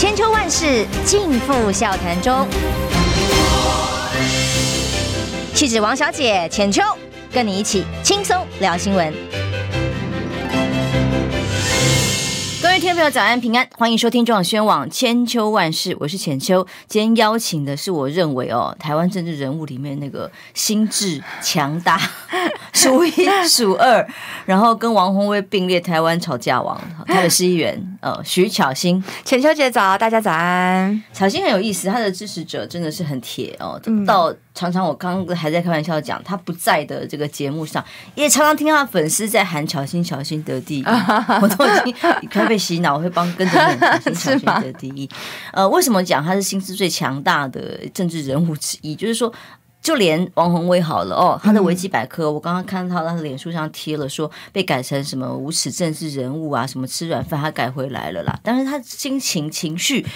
千秋万世尽付笑谈中。气质王小姐浅秋，跟你一起轻松聊新闻。各位听众朋友，早安平安，欢迎收听中广宣网千秋万世，我是浅秋。今天邀请的是我认为哦，台湾政治人物里面那个心智强大，数一数二，然后跟王宏威并列台湾吵架王，台北 市议员呃徐巧芯。浅秋姐早，大家早安。巧芯很有意思，他的支持者真的是很铁哦，到。常常我刚刚还在开玩笑讲，他不在的这个节目上，也常常听他的粉丝在喊“巧芯巧芯得第一”，我都已经快被洗脑，我会帮跟着念“巧芯巧芯得第一”。呃，为什么讲他是心思最强大的政治人物之一？就是说，就连王宏威好了哦，他的维基百科，嗯、我刚刚看到他的脸书上贴了说被改成什么无耻政治人物啊，什么吃软饭，他改回来了啦。但是他心情情绪。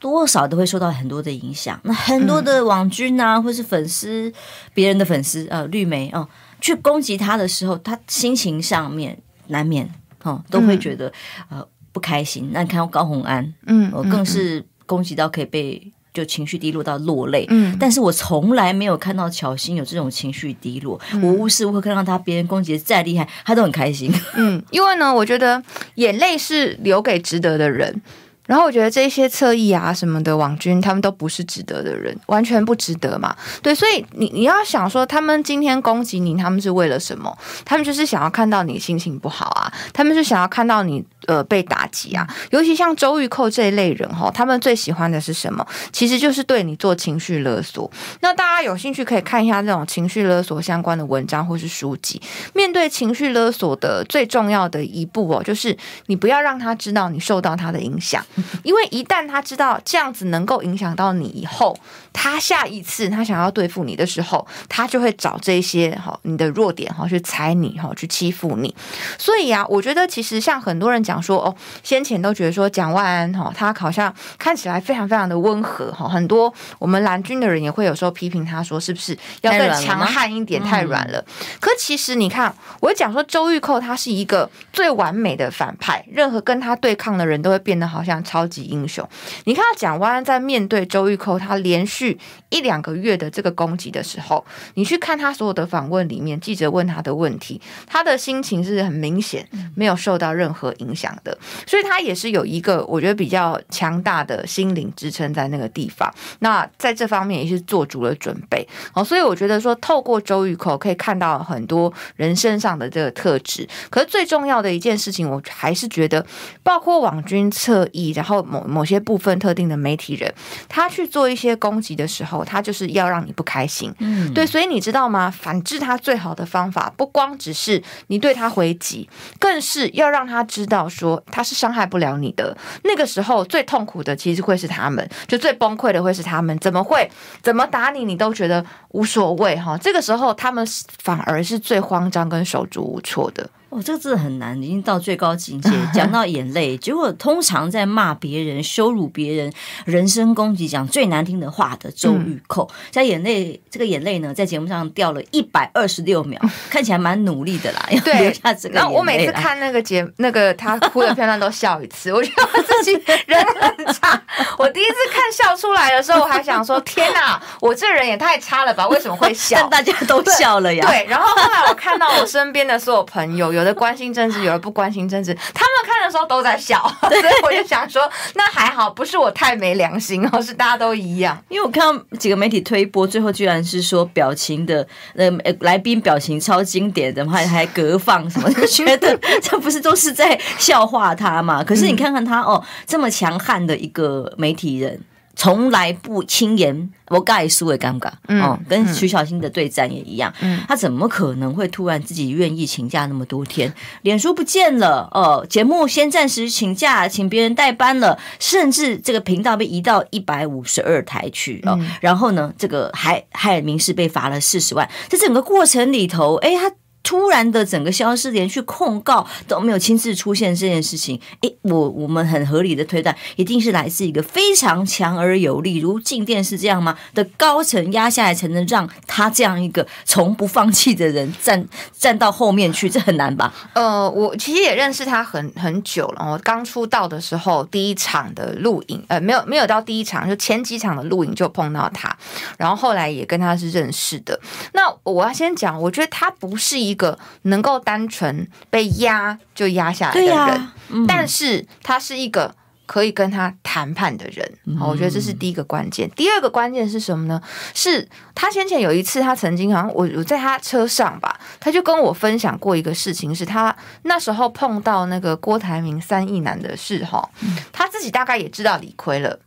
多少都会受到很多的影响。那很多的网军啊，或是粉丝、别人的粉丝，呃，绿媒哦，去攻击他的时候，他心情上面难免哦，都会觉得呃不开心。那你看到高虹安，嗯，我更是攻击到可以被就情绪低落到落泪。嗯，但是我从来没有看到乔欣有这种情绪低落。我无时无刻看到他别人攻击的再厉害，他都很开心。嗯，因为呢，我觉得眼泪是留给值得的人。然后我觉得这些侧翼啊什么的网军，他们都不是值得的人，完全不值得嘛。对，所以你你要想说，他们今天攻击你，他们是为了什么？他们就是想要看到你心情不好啊，他们是想要看到你呃被打击啊。尤其像周玉蔻这一类人哈，他们最喜欢的是什么？其实就是对你做情绪勒索。那大家有兴趣可以看一下这种情绪勒索相关的文章或是书籍。面对情绪勒索的最重要的一步哦，就是你不要让他知道你受到他的影响。因为一旦他知道这样子能够影响到你以后，他下一次他想要对付你的时候，他就会找这些哈你的弱点哈去踩你哈去欺负你。所以啊，我觉得其实像很多人讲说哦，先前都觉得说蒋万安哈他好像看起来非常非常的温和哈，很多我们蓝军的人也会有时候批评他说是不是要更强悍一点，太软了。可其实你看，我讲说周玉蔻他是一个最完美的反派，任何跟他对抗的人都会变得好像。超级英雄，你看到蒋万安在面对周玉蔻，他连续一两个月的这个攻击的时候，你去看他所有的访问里面，记者问他的问题，他的心情是很明显没有受到任何影响的，所以他也是有一个我觉得比较强大的心灵支撑在那个地方。那在这方面也是做足了准备哦，所以我觉得说透过周玉蔻可以看到很多人身上的这个特质。可是最重要的一件事情，我还是觉得包括网军侧翼。然后某某些部分特定的媒体人，他去做一些攻击的时候，他就是要让你不开心。嗯，对，所以你知道吗？反制他最好的方法，不光只是你对他回击，更是要让他知道说他是伤害不了你的。那个时候最痛苦的其实会是他们，就最崩溃的会是他们。怎么会？怎么打你，你都觉得无所谓哈。这个时候他们反而是最慌张跟手足无措的。哦，这个字很难，已经到最高境界。讲到眼泪，结果通常在骂别人、羞辱别人、人身攻击、讲最难听的话的周玉蔻，在眼泪这个眼泪呢，在节目上掉了一百二十六秒，看起来蛮努力的啦。要，留下这个。然后我每次看那个节，那个 他哭的片段都笑一次，我觉得我自己人很差。我第一次看笑出来的时候，我还想说：天哪，我这人也太差了吧？为什么会笑？但大家都笑了呀。对，然后后来我看到我身边的所有朋友。有的关心政治，有的不关心政治。他们看的时候都在笑，所以我就想说，那还好，不是我太没良心哦，是大家都一样。因为我看到几个媒体推播，最后居然是说表情的呃来宾表情超经典的，还 还隔放什么，就觉得这不是都是在笑话他嘛？可是你看看他哦，这么强悍的一个媒体人。从来不轻言，我盖输也尴尬哦，跟徐小新的对战也一样。嗯，他怎么可能会突然自己愿意请假那么多天？脸书不见了哦，节目先暂时请假，请别人代班了，甚至这个频道被移到一百五十二台去哦。然后呢，这个还还民视被罚了四十万。在整个过程里头，哎，他。突然的整个消失，连去控告都没有亲自出现这件事情，诶，我我们很合理的推断，一定是来自一个非常强而有力，如静电是这样吗？的高层压下来，才能让他这样一个从不放弃的人站 站到后面去，这很难吧？呃，我其实也认识他很很久了。我刚出道的时候，第一场的录影，呃，没有没有到第一场，就前几场的录影就碰到他，然后后来也跟他是认识的。那我要先讲，我觉得他不是一个能够单纯被压就压下来的人，啊嗯、但是他是一个可以跟他谈判的人。好、嗯，我觉得这是第一个关键。第二个关键是什么呢？是他先前有一次，他曾经好像我我在他车上吧，他就跟我分享过一个事情，是他那时候碰到那个郭台铭三亿男的事哈，他自己大概也知道理亏了。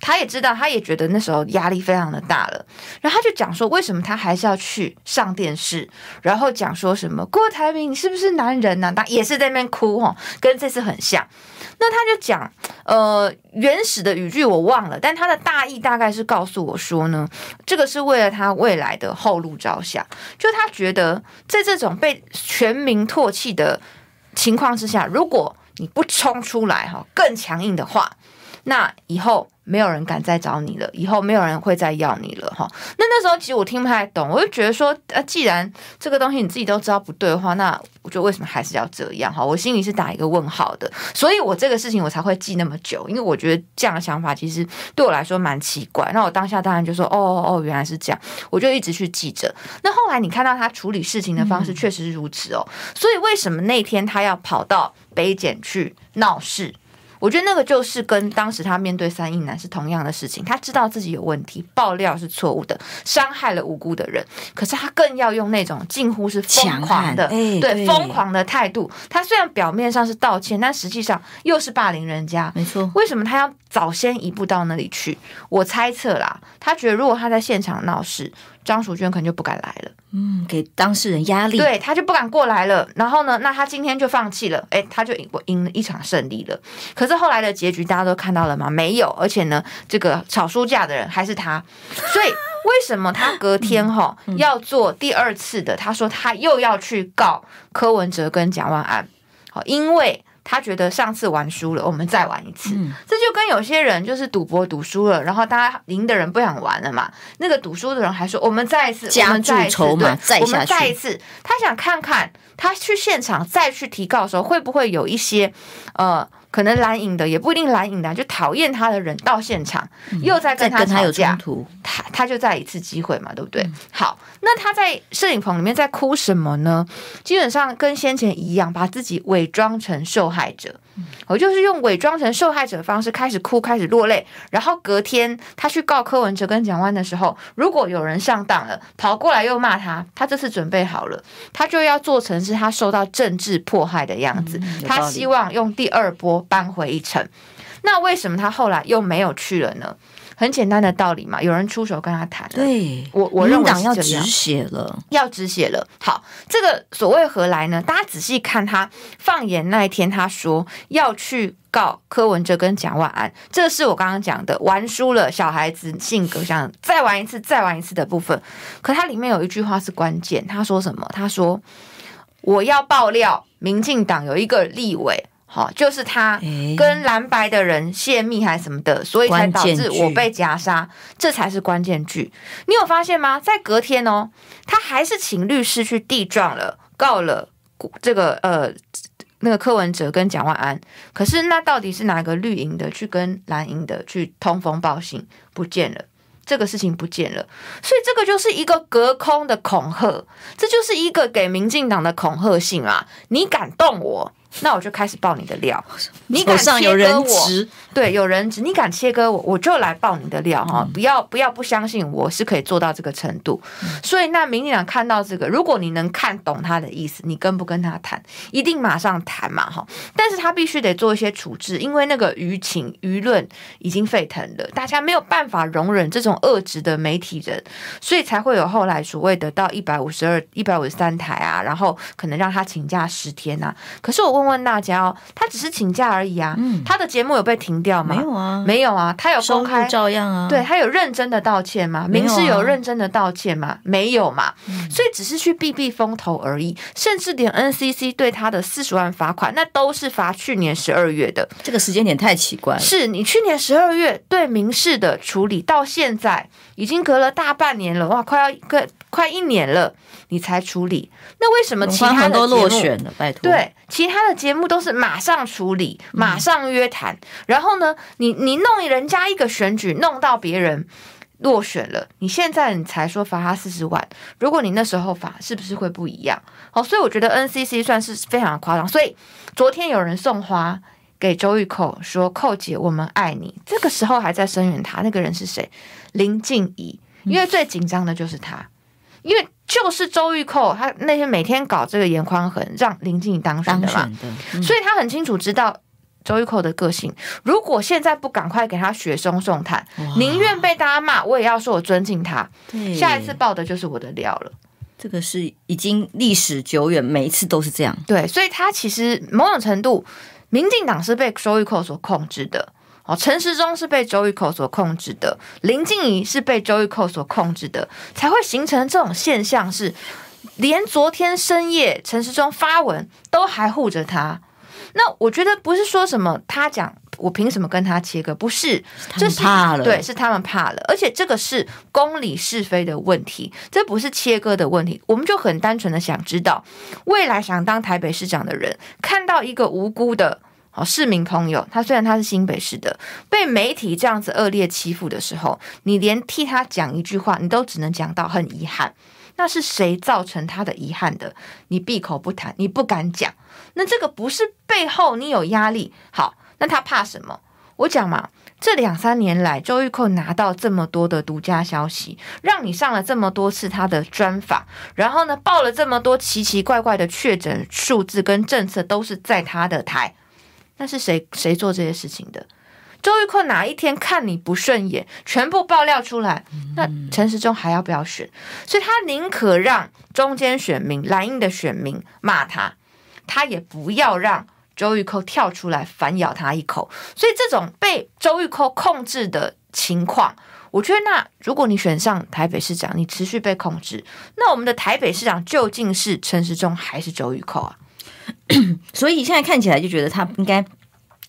他也知道，他也觉得那时候压力非常的大了，然后他就讲说，为什么他还是要去上电视，然后讲说什么郭台铭你是不是男人呢、他也是在那边哭哈，跟这次很像。那他就讲，呃，原始的语句我忘了，但他的大意大概是告诉我说呢，这个是为了他未来的后路着想，就他觉得在这种被全民唾弃的情况之下，如果你不冲出来哈，更强硬的话，那以后。没有人敢再找你了，以后没有人会再要你了哈。那那时候其实我听不太懂，我就觉得说，呃，既然这个东西你自己都知道不对的话，那我觉得为什么还是要这样哈？我心里是打一个问号的，所以我这个事情我才会记那么久，因为我觉得这样的想法其实对我来说蛮奇怪。那我当下当然就说，哦哦哦，原来是这样，我就一直去记着。那后来你看到他处理事情的方式确实是如此哦，所以为什么那天他要跑到北检去闹事？我觉得那个就是跟当时他面对三亿男是同样的事情，他知道自己有问题，爆料是错误的，伤害了无辜的人，可是他更要用那种近乎是疯狂的，欸、对疯狂的态度。他虽然表面上是道歉，但实际上又是霸凌人家。没错，为什么他要早先一步到那里去？我猜测啦，他觉得如果他在现场闹事。张淑娟可能就不敢来了，嗯，给当事人压力，对，他就不敢过来了。然后呢，那他今天就放弃了，哎，他就赢赢了一场胜利了。可是后来的结局大家都看到了吗？没有，而且呢，这个吵书架的人还是他。所以为什么他隔天哈、嗯、要做第二次的？他说他又要去告柯文哲跟蒋万安，好，因为。他觉得上次玩输了，我们再玩一次。嗯、这就跟有些人就是赌博赌输了，然后大家赢的人不想玩了嘛。那个赌输的人还说：“我们再一次，加注筹码，再我们再一次。”他想看看他去现场再去提告的时候，会不会有一些呃。可能蓝影的也不一定蓝影的，就讨厌他的人到现场，又在跟他吵架，他他就再一次机会嘛，对不对？好，那他在摄影棚里面在哭什么呢？基本上跟先前一样，把自己伪装成受害者。我就是用伪装成受害者的方式开始哭，开始落泪，然后隔天他去告柯文哲跟蒋万的时候，如果有人上当了，跑过来又骂他，他这次准备好了，他就要做成是他受到政治迫害的样子，嗯、他希望用第二波扳回一城。那为什么他后来又没有去了呢？很简单的道理嘛，有人出手跟他谈。对，我我认为要止血了，要止血了。好，这个所谓何来呢？大家仔细看他放言那一天，他说要去告柯文哲跟蒋万安，这是我刚刚讲的玩输了，小孩子性格想再玩一次，再玩一次的部分。可他里面有一句话是关键，他说什么？他说我要爆料，民进党有一个立委。好，就是他跟蓝白的人泄密还是什么的，所以才导致我被夹杀，这才是关键句。你有发现吗？在隔天哦，他还是请律师去递状了，告了这个呃那个柯文哲跟蒋万安。可是那到底是哪个绿营的去跟蓝营的去通风报信？不见了，这个事情不见了。所以这个就是一个隔空的恐吓，这就是一个给民进党的恐吓信啊！你敢动我？那我就开始爆你的料，你敢切割我？对，有人质，你敢切割我，我就来爆你的料哈！嗯、不要不要不相信我是可以做到这个程度。嗯、所以那民进党看到这个，如果你能看懂他的意思，你跟不跟他谈，一定马上谈嘛哈！但是他必须得做一些处置，因为那个舆情舆论已经沸腾了，大家没有办法容忍这种恶质的媒体人，所以才会有后来所谓的到一百五十二、一百五十三台啊，然后可能让他请假十天、啊。可是我问。问大家哦，他只是请假而已啊。嗯，他的节目有被停掉吗？没有啊，没有啊，他有公开照样啊。对，他有认真的道歉吗？民视有认真的道歉吗？没有嘛。所以只是去避避风头而已，甚至连 NCC 对他的四十万罚款，那都是罚去年十二月的。这个时间点太奇怪了。是你去年十二月对民事的处理，到现在已经隔了大半年了，哇，快要个快一年了，你才处理。那为什么其他的都落选了？拜托，对，其他的节目都是马上处理，马上约谈，嗯、然后呢，你你弄人家一个选举，弄到别人。落选了，你现在你才说罚他四十万，如果你那时候罚，是不是会不一样？好，所以我觉得 NCC 算是非常的夸张。所以昨天有人送花给周玉蔻，说：“寇姐，我们爱你。”这个时候还在声援他，那个人是谁？林静怡，因为最紧张的就是他，因为就是周玉蔻，他那天每天搞这个严宽恒，让林静仪当选的嘛，的嗯、所以他很清楚知道。周玉蔻的个性，如果现在不赶快给他雪松送炭，宁愿被大家骂，我也要说我尊敬他。下一次爆的就是我的料了。这个是已经历史久远，每一次都是这样。对，所以他其实某种程度，民进党是被周玉蔻所控制的，哦，陈时中是被周玉蔻所控制的，林静怡是被周玉蔻所控制的，才会形成这种现象是，是连昨天深夜陈时中发文都还护着他。那我觉得不是说什么他讲我凭什么跟他切割，不是，这是怕了，对，是他们怕了，而且这个是公理是非的问题，这不是切割的问题。我们就很单纯的想知道，未来想当台北市长的人，看到一个无辜的哦市民朋友，他虽然他是新北市的，被媒体这样子恶劣欺负的时候，你连替他讲一句话，你都只能讲到很遗憾。那是谁造成他的遗憾的？你闭口不谈，你不敢讲。那这个不是背后你有压力？好，那他怕什么？我讲嘛，这两三年来，周玉蔻拿到这么多的独家消息，让你上了这么多次他的专访，然后呢，报了这么多奇奇怪怪的确诊数字跟政策，都是在他的台。那是谁谁做这些事情的？周玉蔻哪一天看你不顺眼，全部爆料出来，那陈时中还要不要选？所以他宁可让中间选民、蓝营的选民骂他，他也不要让周玉蔻跳出来反咬他一口。所以这种被周玉蔻控制的情况，我觉得那如果你选上台北市长，你持续被控制，那我们的台北市长究竟是陈时中还是周玉蔻啊？所以现在看起来就觉得他应该。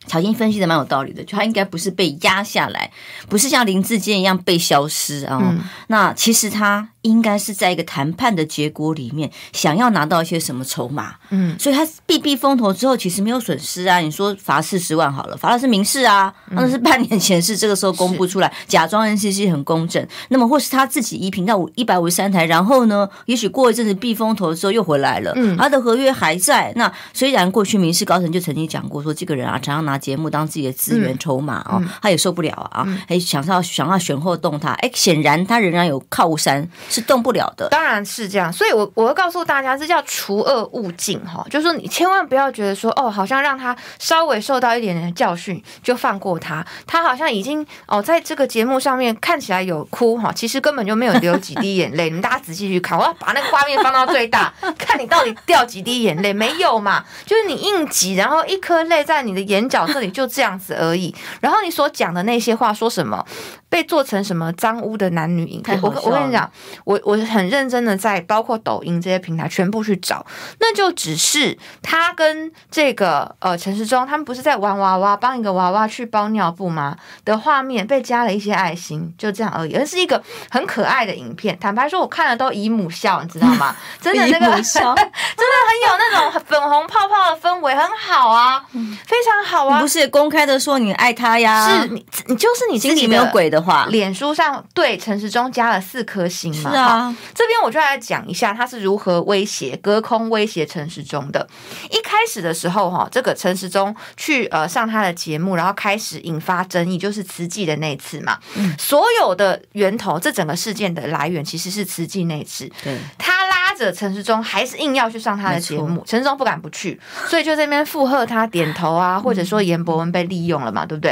乔金分析的蛮有道理的，就他应该不是被压下来，不是像林志坚一样被消失啊。嗯、那其实他。应该是在一个谈判的结果里面，想要拿到一些什么筹码，嗯，所以他避避风头之后，其实没有损失啊。你说罚四十万好了，罚的是民事啊，那是半年前是这个时候公布出来，假装 NCC 很公正。那么或是他自己移频到五一百五十三台，然后呢，也许过一阵子避风头之后又回来了，嗯，他的合约还在。那虽然过去民事高层就曾经讲过说，这个人啊，常常拿节目当自己的资源筹码啊，他也受不了啊，还想要想要选后动他，哎，显然他仍然有靠山。是动不了的，当然是这样，所以我，我我会告诉大家，这叫除恶务尽哈，就是说你千万不要觉得说，哦，好像让他稍微受到一点点的教训就放过他，他好像已经哦，在这个节目上面看起来有哭哈，其实根本就没有流几滴眼泪。你们大家仔细去看，我要把那个画面放到最大，看你到底掉几滴眼泪没有嘛？就是你硬挤，然后一颗泪在你的眼角这里，就这样子而已。然后你所讲的那些话，说什么被做成什么脏污的男女影片？我我跟你讲，我我。很认真的在包括抖音这些平台全部去找，那就只是他跟这个呃陈时中他们不是在玩娃娃，帮一个娃娃去包尿布吗？的画面被加了一些爱心，就这样而已，而是一个很可爱的影片。坦白说，我看了都姨母笑，你知道吗？真的那个 真的很有那种粉红泡泡的氛围，很好啊，非常好啊。不是公开的说你爱他呀？是你你就是你心里没有鬼的话，脸书上对陈时中加了四颗星嘛？是啊。这边我就来讲一下他是如何威胁、隔空威胁陈时中的。一开始的时候，哈，这个陈时中去呃上他的节目，然后开始引发争议，就是慈济的那次嘛。嗯，所有的源头，这整个事件的来源其实是慈济那次。对，他拉着陈时中，还是硬要去上他的节目，陈时中不敢不去，所以就在那边附和他点头啊，或者说严博文被利用了嘛，对不对？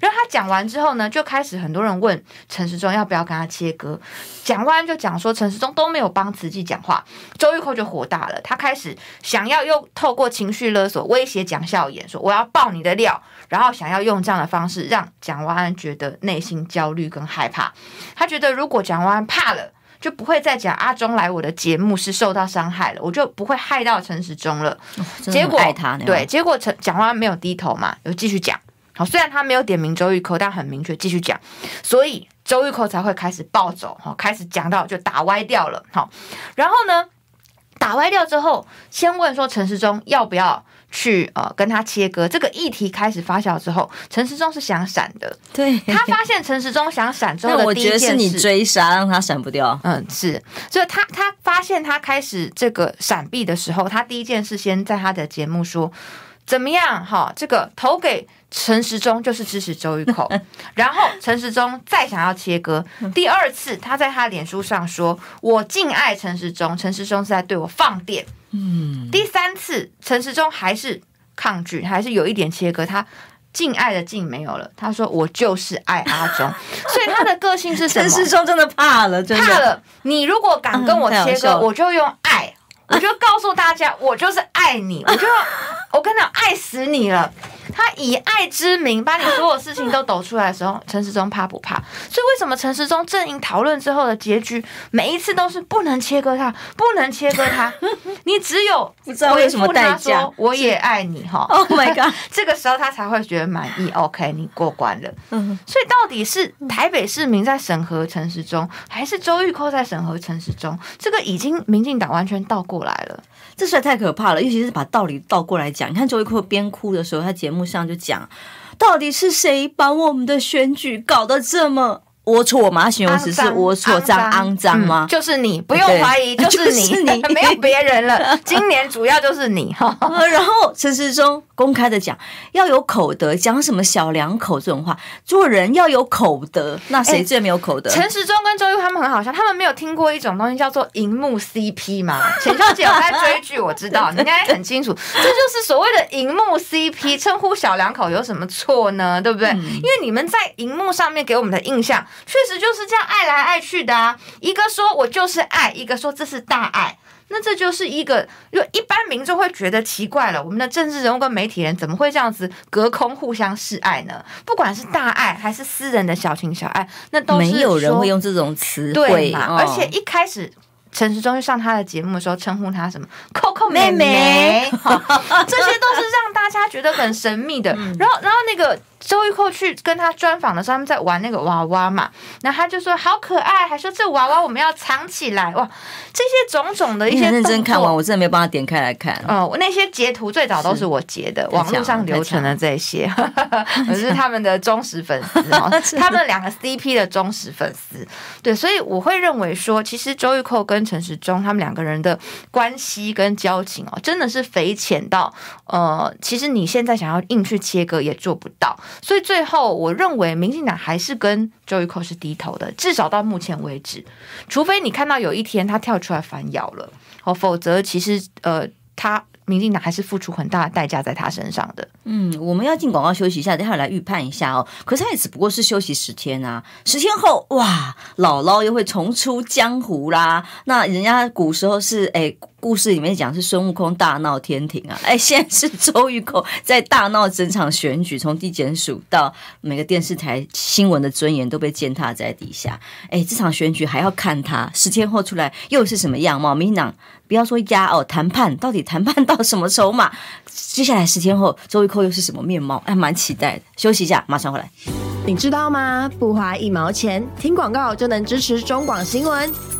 然后他讲完之后呢，就开始很多人问陈时中要不要跟他切割。蒋万安就讲说陈时中都没有帮慈济讲话，周玉蔻就火大了，他开始想要又透过情绪勒索威胁蒋孝严，说我要爆你的料，然后想要用这样的方式让蒋万安觉得内心焦虑跟害怕。他觉得如果蒋万安怕了，就不会再讲阿中来我的节目是受到伤害了，我就不会害到陈时中了。哦、结果对，结果陈讲话没有低头嘛，又继续讲。好，虽然他没有点名周玉蔻，但很明确继续讲，所以周玉蔻才会开始暴走，哈，开始讲到就打歪掉了，好，然后呢，打歪掉之后，先问说陈时中要不要去呃跟他切割，这个议题开始发酵之后，陈时中是想闪的，对，他发现陈时中想闪之后的第一件事，我觉得是你追杀让他闪不掉，嗯，是，所以他他发现他开始这个闪避的时候，他第一件事先在他的节目说。怎么样？哈，这个投给陈时中就是支持周玉蔻，然后陈时中再想要切割，第二次他在他脸书上说：“我敬爱陈时中，陈时中是在对我放电。”嗯，第三次陈时中还是抗拒，还是有一点切割，他敬爱的敬没有了，他说：“我就是爱阿中。” 所以他的个性是什么？陈时中真的怕了，真的怕了。你如果敢跟我切割，嗯、我就用爱，我就告诉大家，我就是爱你，我就。我跟你讲，爱死你了！他以爱之名把你所有事情都抖出来的时候，陈时中怕不怕？所以为什么陈时中阵营讨论之后的结局，每一次都是不能切割他，不能切割他？你只有不知道为什么代价，我也爱你哈！Oh my god！这个时候他才会觉得满意。OK，你过关了。所以到底是台北市民在审核陈时中，还是周玉蔻在审核陈时中？这个已经民进党完全倒过来了。这实在太可怕了，尤其是把道理倒过来讲。你看周一坤边哭的时候，他节目上就讲，到底是谁把我们的选举搞得这么？龌龊吗，形容词是龌龊、脏、肮脏吗？就是你，不用怀疑，就是你，就是、你 没有别人了。今年主要就是你哈。然后陈时忠公开的讲，要有口德，讲什么小两口这种话，做人要有口德。那谁最没有口德？陈、欸、时中跟周玉他们很好笑，他们没有听过一种东西叫做荧幕 CP 吗？浅秋姐有在追剧，我知道，你应该很清楚，这就是所谓的荧幕 CP，称呼小两口有什么错呢？对不对？嗯、因为你们在荧幕上面给我们的印象。确实就是这样爱来爱去的啊！一个说我就是爱，一个说这是大爱，那这就是一个，就一般民众会觉得奇怪了。我们的政治人物跟媒体人怎么会这样子隔空互相示爱呢？不管是大爱还是私人的小情小爱，那都是没有人会用这种词对嘛？而且一开始陈时中去上他的节目的时候，称呼他什么 “Coco 妹妹”，这些都是让大家觉得很神秘的。然后，然后那个。周玉蔻去跟他专访的时候，他们在玩那个娃娃嘛，然后他就说好可爱，还说这娃娃我们要藏起来哇，这些种种的一些认真看完，我真的没有办法点开来看。哦、嗯，那些截图最早都是我截的，网络上流传的这些，我是他们的忠实粉丝，他们两个 CP 的忠实粉丝。对，所以我会认为说，其实周玉蔻跟陈时中他们两个人的关系跟交情哦，真的是匪浅到呃，其实你现在想要硬去切割也做不到。所以最后，我认为民进党还是跟周玉蔻是低头的，至少到目前为止，除非你看到有一天他跳出来反咬了，哦，否则其实呃，他民进党还是付出很大的代价在他身上的。嗯，我们要进广告休息一下，等下来预判一下哦。可是他也只不过是休息十天啊，十天后哇，姥姥又会重出江湖啦。那人家古时候是哎。故事里面讲是孙悟空大闹天庭啊，哎，现在是周玉蔻在大闹整场选举，从地检署到每个电视台新闻的尊严都被践踏在底下。哎，这场选举还要看他十天后出来又是什么样貌？民进党不要说压哦，谈判到底谈判到什么筹码？接下来十天后周玉蔻又是什么面貌？哎蛮期待的。休息一下，马上回来。你知道吗？不花一毛钱，听广告就能支持中广新闻。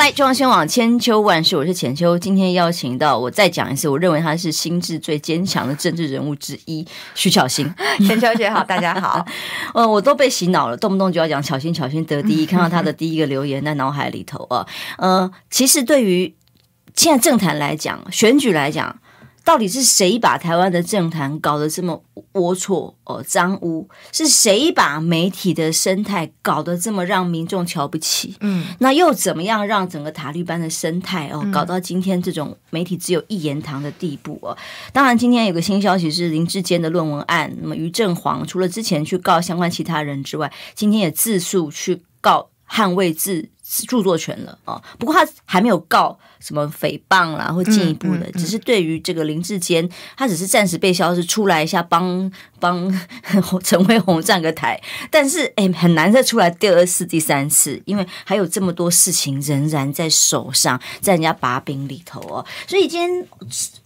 来，中央新闻网千秋万世，我是浅秋。今天邀请到我再讲一次，我认为他是心智最坚强的政治人物之一，徐巧芯。浅秋姐好，大家好。呃，我都被洗脑了，动不动就要讲巧芯，巧芯得第一。看到他的第一个留言在脑海里头啊，呃，其实对于现在政坛来讲，选举来讲。到底是谁把台湾的政坛搞得这么龌龊哦脏污？是谁把媒体的生态搞得这么让民众瞧不起？嗯，那又怎么样让整个塔利班的生态哦搞到今天这种媒体只有一言堂的地步哦？当然，今天有个新消息是林志坚的论文案，那么于正煌除了之前去告相关其他人之外，今天也自诉去告捍卫自。著作权了啊，不过他还没有告什么诽谤啦，或进一步的，只是对于这个林志坚，他只是暂时被消失出来一下，帮帮 陈慧鸿站个台，但是哎、欸，很难再出来第二次、第三次，因为还有这么多事情仍然在手上，在人家把柄里头哦，所以今天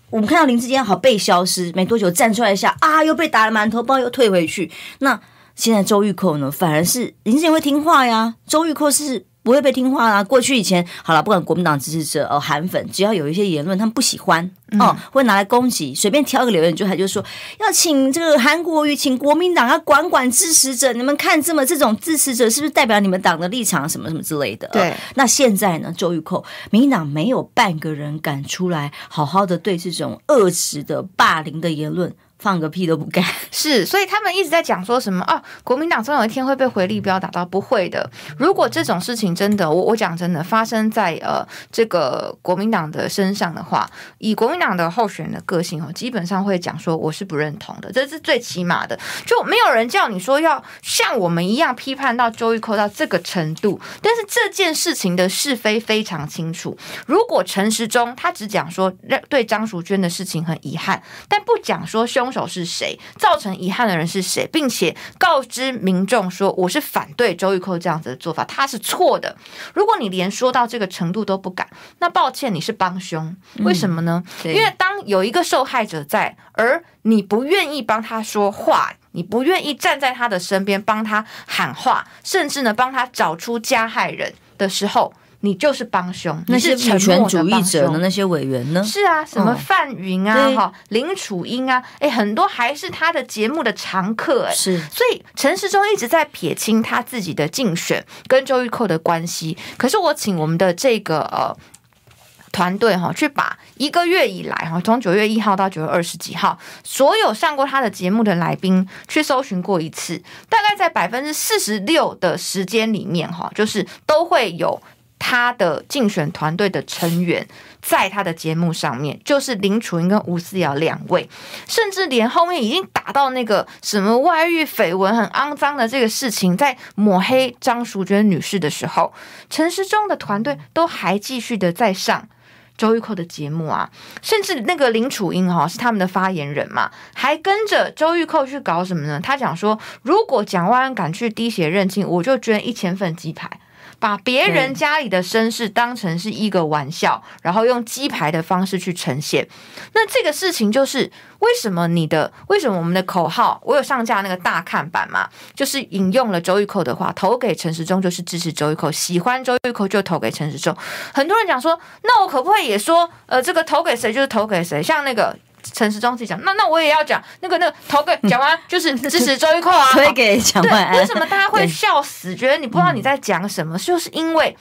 我们看到林志坚好被消失，没多久站出来一下啊，又被打了馒头包，又退回去。那现在周玉蔻呢，反而是林志坚会听话呀，周玉蔻是。不会被听话啊！过去以前好了，不管国民党支持者哦，韩粉，只要有一些言论他们不喜欢哦，会拿来攻击，随便挑个留言就还就是说要请这个韩国瑜，请国民党要管管支持者。你们看这么这种支持者是不是代表你们党的立场什么什么之类的？对、哦。那现在呢，周玉蔻，民进党没有半个人敢出来好好的对这种恶质的霸凌的言论。放个屁都不干，是，所以他们一直在讲说什么啊？国民党总有一天会被回力标打到，不会的。如果这种事情真的，我我讲真的发生在呃这个国民党的身上的话，以国民党的候选人的个性哦，基本上会讲说我是不认同的，这是最起码的。就没有人叫你说要像我们一样批判到周玉蔻到这个程度，但是这件事情的是非非常清楚。如果陈时中他只讲说对张淑娟的事情很遗憾，但不讲说凶手是谁，造成遗憾的人是谁，并且告知民众说我是反对周玉蔻这样子的做法，他是错的。如果你连说到这个程度都不敢，那抱歉，你是帮凶。为什么呢？嗯、因为当有一个受害者在，而你不愿意帮他说话，你不愿意站在他的身边帮他喊话，甚至呢帮他找出加害人的时候。你就是帮凶，那些女权主义者的那些委员呢？是啊，什么范云啊，哈、哦，林楚英啊，哎，很多还是他的节目的常客，哎，是。所以陈时中一直在撇清他自己的竞选跟周玉蔻的关系。可是我请我们的这个呃团队哈，去把一个月以来哈，从九月一号到九月二十几号，所有上过他的节目的来宾去搜寻过一次，大概在百分之四十六的时间里面哈，就是都会有。他的竞选团队的成员在他的节目上面，就是林楚茵跟吴思瑶两位，甚至连后面已经打到那个什么外遇绯闻很肮脏的这个事情，在抹黑张淑娟女士的时候，陈时中的团队都还继续的在上周玉蔻的节目啊，甚至那个林楚茵哈是他们的发言人嘛，还跟着周玉蔻去搞什么呢？他讲说，如果蒋万安敢去滴血认亲，我就捐一千份鸡排。把别人家里的身世当成是一个玩笑，然后用鸡排的方式去呈现。那这个事情就是为什么你的为什么我们的口号，我有上架那个大看板嘛？就是引用了周玉蔻的话，投给陈时中就是支持周玉蔻，喜欢周玉蔻就投给陈时中。很多人讲说，那我可不可以也说，呃，这个投给谁就是投给谁？像那个。陈时中自己讲，那那我也要讲那个那个投给讲完，就是支持周玉蔻啊，推给蒋万为什么大家会笑死？觉得你不知道你在讲什么？就是因为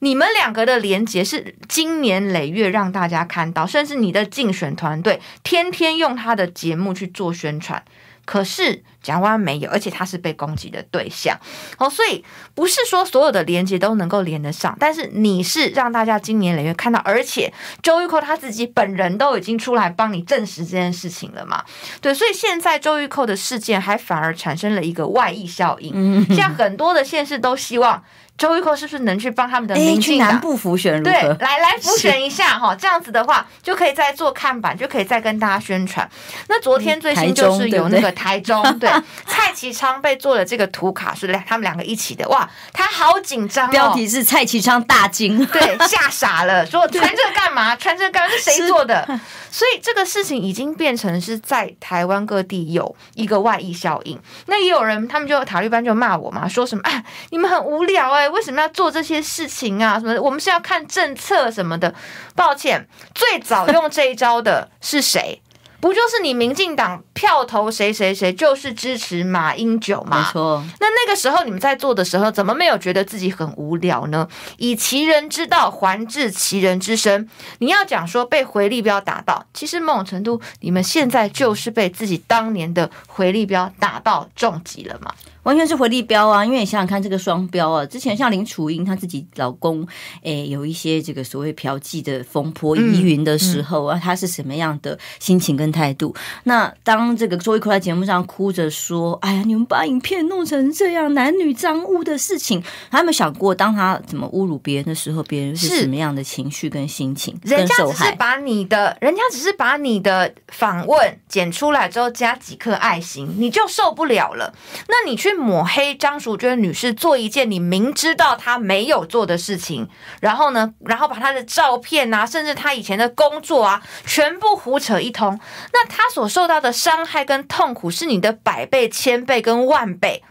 你们两个的连结是经年累月让大家看到，甚至你的竞选团队天天用他的节目去做宣传。可是蒋万安没有，而且他是被攻击的对象哦，所以不是说所有的连接都能够连得上，但是你是让大家今年累月看到，而且周玉蔻他自己本人都已经出来帮你证实这件事情了嘛？对，所以现在周玉蔻的事件还反而产生了一个外溢效应，现在很多的县市都希望。周玉蔻是不是能去帮他们的民进党南部辅选？对，来来辅选一下哈，这样子的话就可以再做看板，就可以再跟大家宣传。那昨天最新就是有那个台中，对，蔡其昌被做了这个图卡，是两他们两个一起的，哇，他好紧张哦。标题是蔡其昌大惊，对，吓傻了，说穿这个干嘛？穿这个干嘛？是谁做的？所以这个事情已经变成是在台湾各地有一个外溢效应。那也有人他们就塔利班就骂我嘛，说什么啊，你们很无聊哎、欸。来为什么要做这些事情啊？什么？我们是要看政策什么的。抱歉，最早用这一招的是谁？不就是你民进党票投谁谁谁，就是支持马英九吗？没错。那那个时候你们在做的时候，怎么没有觉得自己很无聊呢？以其人之道还治其人之身。你要讲说被回力标打到，其实某种程度，你们现在就是被自己当年的回力标打到重击了嘛。完全是回力标啊！因为你想想看，这个双标啊，之前像林楚英她自己老公，诶，有一些这个所谓嫖妓的风波疑云的时候啊，她、嗯嗯、是什么样的心情跟态度？那当这个周一坤在节目上哭着说：“哎呀，你们把影片弄成这样男女脏污的事情，他有没有想过，当他怎么侮辱别人的时候，别人是什么样的情绪跟心情？人家只是把你的，人家只是把你的访问剪出来之后加几颗爱心，你就受不了了。那你去。抹黑张淑娟女士做一件你明知道她没有做的事情，然后呢，然后把她的照片啊，甚至她以前的工作啊，全部胡扯一通，那她所受到的伤害跟痛苦是你的百倍、千倍跟万倍。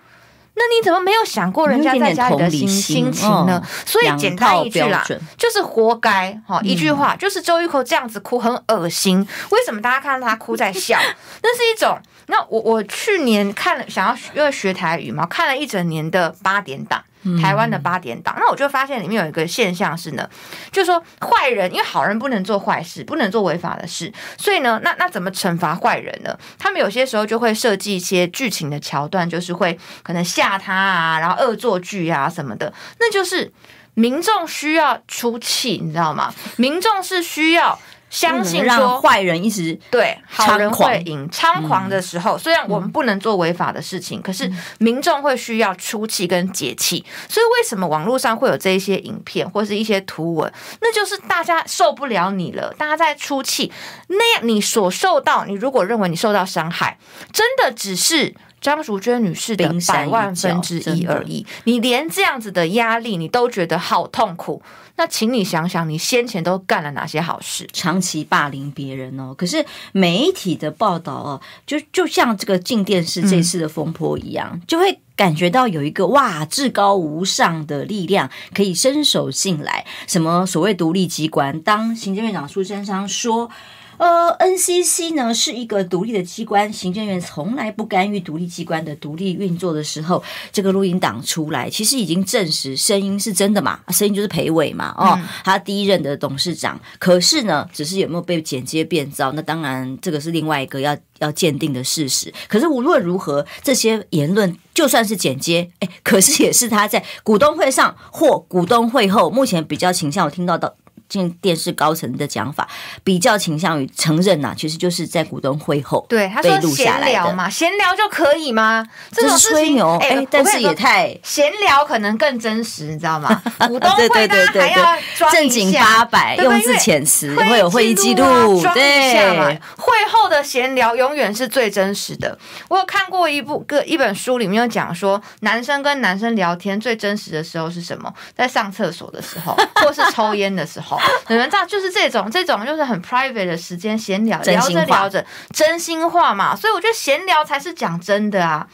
那你怎么没有想过人家在家里的心心情呢？所以简单一句啦，就是活该哈！一句话就是周玉蔻这样子哭很恶心。为什么大家看到她哭在笑？那是一种。那我我去年看了，想要因为学台语嘛，看了一整年的八点档，台湾的八点档。那我就发现里面有一个现象是呢，就是说坏人，因为好人不能做坏事，不能做违法的事，所以呢，那那怎么惩罚坏人呢？他们有些时候就会设计一些剧情的桥段，就是会可能吓他啊，然后恶作剧啊什么的。那就是民众需要出气，你知道吗？民众是需要。相信说坏人一直对好人会赢，猖狂的时候，虽然我们不能做违法的事情，可是民众会需要出气跟解气。所以为什么网络上会有这一些影片或是一些图文？那就是大家受不了你了，大家在出气。那样你所受到，你如果认为你受到伤害，真的只是张淑娟女士的百万分之一而已。你连这样子的压力，你都觉得好痛苦。那请你想想，你先前都干了哪些好事？长期霸凌别人哦。可是媒体的报道哦，就就像这个镜电视这次的风波一样，嗯、就会感觉到有一个哇，至高无上的力量可以伸手进来。什么所谓独立机关？当行政院长苏贞昌说。呃，NCC 呢是一个独立的机关，行政院从来不干预独立机关的独立运作的时候，这个录音档出来，其实已经证实声音是真的嘛，声音就是裴伟嘛，哦，嗯、他第一任的董事长。可是呢，只是有没有被剪接变造，那当然这个是另外一个要要鉴定的事实。可是无论如何，这些言论就算是剪接，哎，可是也是他在股东会上或股东会后，目前比较倾向我听到的。进电视高层的讲法比较倾向于承认呐、啊，其实就是在股东会后对他说闲聊嘛，闲聊就可以吗？这种吹牛哎、欸，但是也太闲聊可能更真实，你知道吗？股东会大家还要正经八百，用字遣词会有会议记录，对，会后的闲聊永远是最真实的。我有看过一部个一本书，里面有讲说，男生跟男生聊天最真实的时候是什么？在上厕所的时候，或是抽烟的时候。你们知道，就是这种这种，就是很 private 的时间闲聊，聊着聊着，真心话嘛。所以我觉得闲聊才是讲真的啊。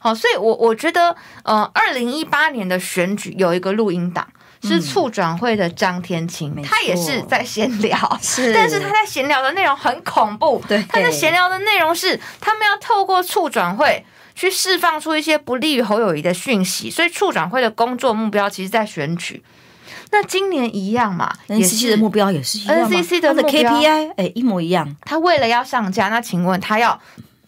好，所以我我觉得，呃，二零一八年的选举有一个录音档，是促转会的张天青，嗯、他也是在闲聊，是，但是他在闲聊的内容很恐怖。对，他在闲聊的内容是，他们要透过促转会去释放出一些不利于侯友谊的讯息，所以促转会的工作目标，其实在选举。那今年一样嘛，NCC 的目标也是一样，NCC 的 KPI 哎，一模一样。他为了要上架，那请问他要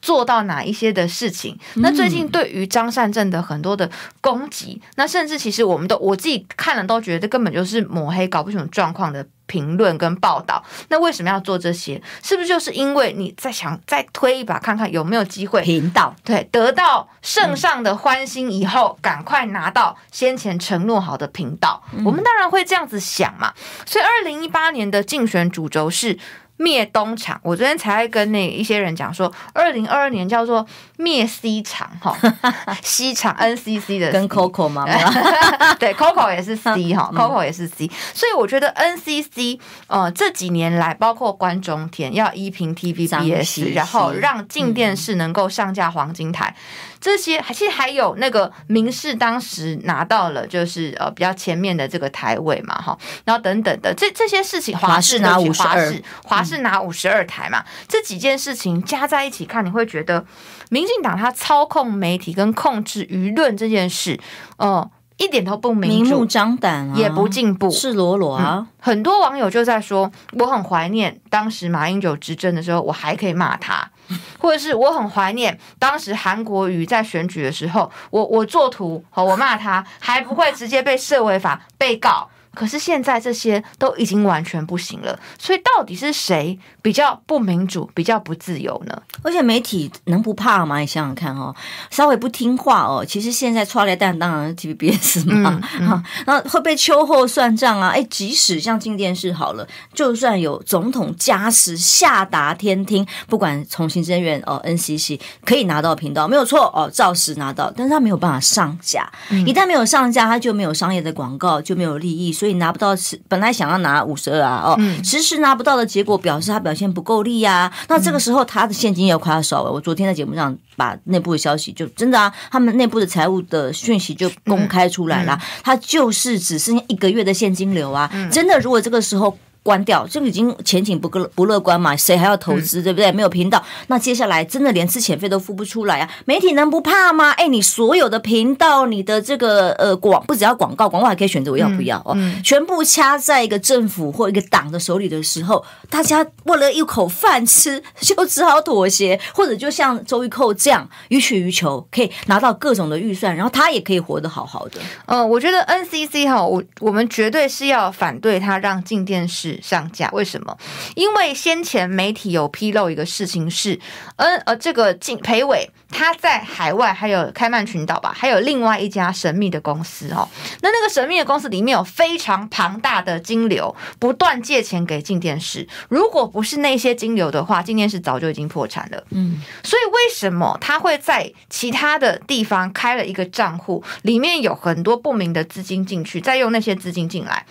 做到哪一些的事情？那最近对于张善政的很多的攻击，嗯、那甚至其实我们都我自己看了都觉得这根本就是抹黑，搞不清楚状况的。评论跟报道，那为什么要做这些？是不是就是因为你在想再推一把，看看有没有机会频道对得到圣上的欢心以后，嗯、赶快拿到先前承诺好的频道？嗯、我们当然会这样子想嘛。所以，二零一八年的竞选主轴是灭东厂，我昨天才跟那一些人讲说，二零二二年叫做灭西厂哈 西厂 NCC 的跟 Coco 妈妈 对 Coco 也是 C 哈，Coco 也是 C，所以我觉得 NCC 呃这几年来，包括关中天要依凭 TVBS，然后让镜电视能够上架黄金台。嗯这些还其实还有那个民视当时拿到了就是呃比较前面的这个台位嘛哈，然后等等的这这些事情，华视拿五十二，华视拿五十二台嘛，嗯、这几件事情加在一起看，你会觉得民进党他操控媒体跟控制舆论这件事，呃一点都不明目张胆，也不进步，赤裸裸啊、嗯！很多网友就在说，我很怀念当时马英九执政的时候，我还可以骂他。或者是我很怀念当时韩国瑜在选举的时候，我我作图和我骂他，还不会直接被设违法被告。可是现在这些都已经完全不行了，所以到底是谁比较不民主、比较不自由呢？而且媒体能不怕吗？你想想看哦，稍微不听话哦，其实现在剉咧等当然是 TVBS 嘛，嗯嗯、然后会被秋后算账啊！哎，即使像进电视好了，就算有总统加持下达天听，不管从行政院哦 NCC 可以拿到频道没有错哦，照实拿到，但是他没有办法上架，嗯、一旦没有上架，他就没有商业的广告，就没有利益。所以拿不到，本来想要拿五十二啊，哦，迟迟拿不到的结果，表示他表现不够力呀。那这个时候他的现金又快要少了。我昨天在节目上把内部的消息就真的啊，他们内部的财务的讯息就公开出来了，他就是只剩下一个月的现金流啊。真的，如果这个时候。关掉，这个已经前景不乐不乐观嘛？谁还要投资，对不对？没有频道，那接下来真的连资遣费都付不出来啊！媒体能不怕吗？哎，你所有的频道，你的这个呃广不只要广告，广告还可以选择我要不要哦，嗯嗯、全部掐在一个政府或一个党的手里的时候，大家为了一口饭吃，就只好妥协，或者就像周玉蔻这样予取予求，可以拿到各种的预算，然后他也可以活得好好的。嗯，我觉得 NCC 哈，我我们绝对是要反对他让静电视上架，为什么？因为先前媒体有披露一个事情是，嗯呃，这个金裴伟他在海外还有开曼群岛吧，还有另外一家神秘的公司哦。那那个神秘的公司里面有非常庞大的金流，不断借钱给静电视。如果不是那些金流的话，静电视早就已经破产了。嗯，所以为什么他会在其他的地方开了一个账户，里面有很多不明的资金进去，再用那些资金进来？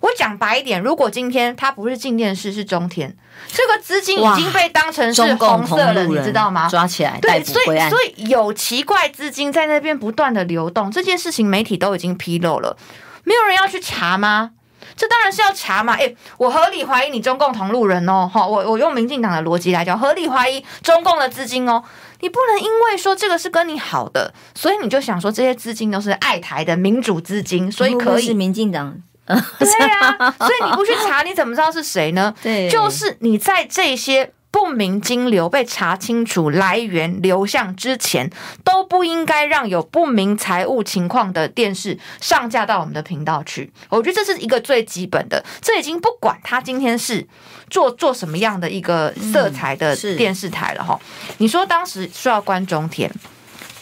我讲白一点，如果今天他不是静电视，是中天，这个资金已经被当成是红色了，你知道吗？抓起来，对，所以所以有奇怪资金在那边不断的流动，这件事情媒体都已经披露了，没有人要去查吗？这当然是要查嘛！诶，我合理怀疑你中共同路人哦，哈，我我用民进党的逻辑来讲，合理怀疑中共的资金哦，你不能因为说这个是跟你好的，所以你就想说这些资金都是爱台的民主资金，所以可以是民进党。对呀、啊，所以你不去查，你怎么知道是谁呢？对，就是你在这些不明金流被查清楚来源流向之前，都不应该让有不明财务情况的电视上架到我们的频道去。我觉得这是一个最基本的，这已经不管他今天是做做什么样的一个色彩的电视台了哈。嗯、你说当时说要关中天。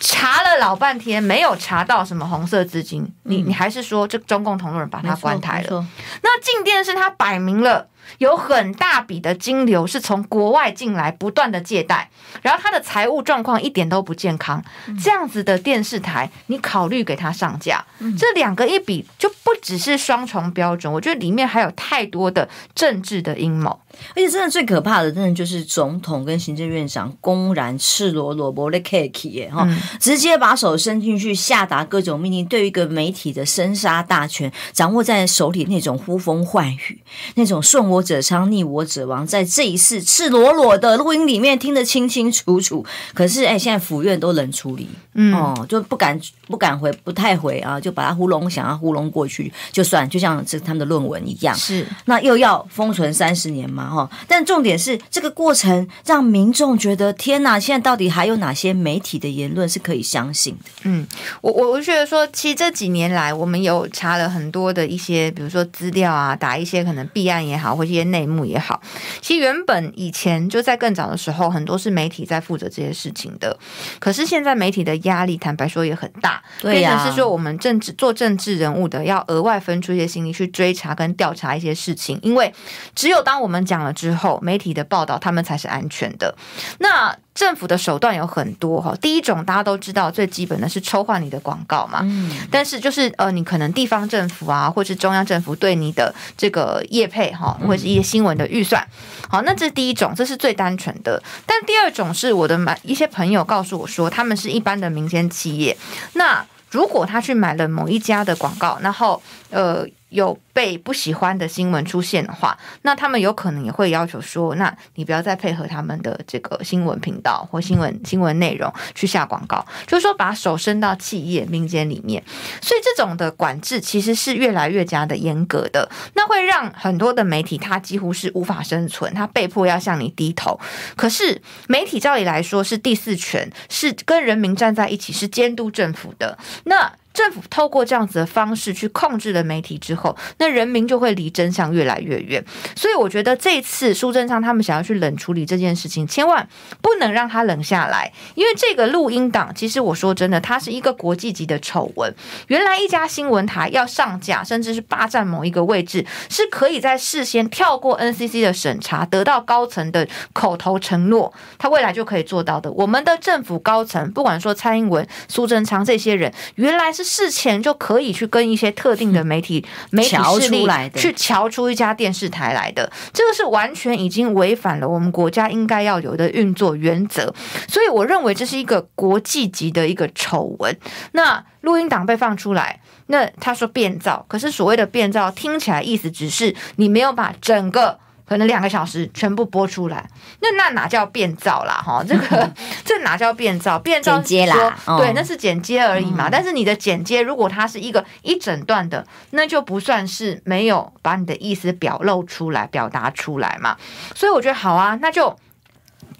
查了老半天，没有查到什么红色资金，你你还是说这中共同路人把他关台了？那进电视他摆明了。有很大笔的金流是从国外进来，不断的借贷，然后他的财务状况一点都不健康。这样子的电视台，你考虑给他上架？这两个一比，就不只是双重标准，我觉得里面还有太多的政治的阴谋。而且真的最可怕的，真的就是总统跟行政院长公然赤裸裸、不咧客气哈，直接把手伸进去下达各种命令，对于一个媒体的生杀大权掌握在手里，那种呼风唤雨，那种顺我者昌，逆我者亡，在这一次赤裸裸的录音里面听得清清楚楚。可是，哎，现在府院都冷处理，嗯，哦，就不敢不敢回，不太回啊，就把它糊弄，想要糊弄过去就算，就像这他们的论文一样。是，那又要封存三十年嘛，哈、哦。但重点是，这个过程让民众觉得，天哪，现在到底还有哪些媒体的言论是可以相信的？嗯，我我我觉得说，其实这几年来，我们有查了很多的一些，比如说资料啊，打一些可能弊案也好，或一些内幕也好，其实原本以前就在更早的时候，很多是媒体在负责这些事情的。可是现在媒体的压力，坦白说也很大，对呀、啊，变成是说我们政治做政治人物的要额外分出一些心力去追查跟调查一些事情，因为只有当我们讲了之后，媒体的报道他们才是安全的。那政府的手段有很多哈，第一种大家都知道，最基本的是抽换你的广告嘛。嗯。但是就是呃，你可能地方政府啊，或是中央政府对你的这个业配哈，或者是一些新闻的预算，好，那这是第一种，这是最单纯的。但第二种是我的买一些朋友告诉我说，他们是一般的民间企业，那如果他去买了某一家的广告，然后呃。有被不喜欢的新闻出现的话，那他们有可能也会要求说，那你不要再配合他们的这个新闻频道或新闻新闻内容去下广告，就是说把手伸到企业民间里面。所以这种的管制其实是越来越加的严格的，那会让很多的媒体它几乎是无法生存，它被迫要向你低头。可是媒体照理来说是第四权，是跟人民站在一起，是监督政府的。那政府透过这样子的方式去控制了媒体之后，那人民就会离真相越来越远。所以我觉得这次苏贞昌他们想要去冷处理这件事情，千万不能让他冷下来，因为这个录音档，其实我说真的，它是一个国际级的丑闻。原来一家新闻台要上架，甚至是霸占某一个位置，是可以在事先跳过 NCC 的审查，得到高层的口头承诺，他未来就可以做到的。我们的政府高层，不管说蔡英文、苏贞昌这些人，原来是。事前就可以去跟一些特定的媒体、媒体势力去瞧出一家电视台来的，这个是完全已经违反了我们国家应该要有的运作原则，所以我认为这是一个国际级的一个丑闻。那录音档被放出来，那他说变造，可是所谓的变造听起来意思只是你没有把整个。可能两个小时全部播出来，那那哪叫变造啦？哈，这个 这哪叫变造？变造剪接啦，对，那是剪接而已嘛。但是你的剪接，如果它是一个一整段的，那就不算是没有把你的意思表露出来、表达出来嘛。所以我觉得好啊，那就